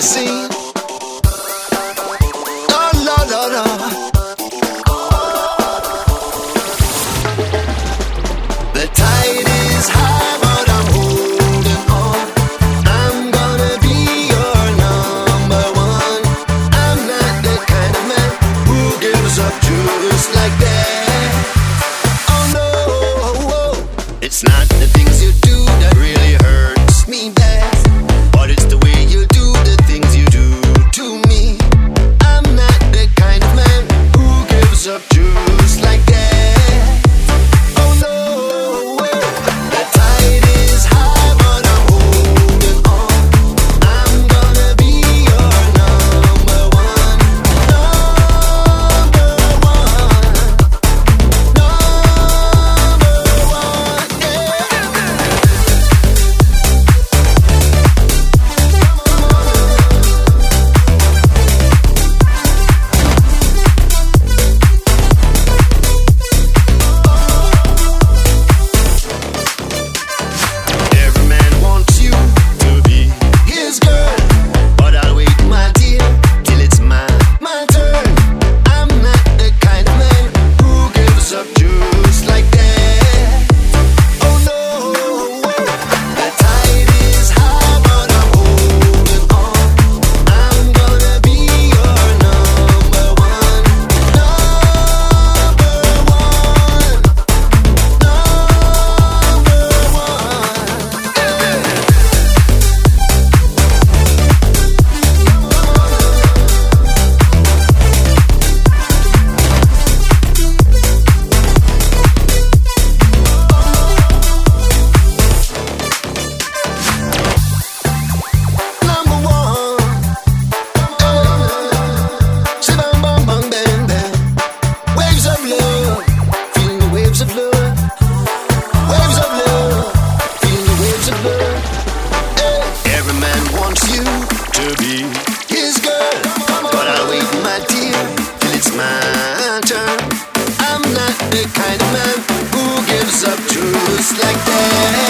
to see. No, no, no. The tide is high, but I'm holding on. I'm gonna be your number one. I'm not the kind of man who gives up just like that. Like that.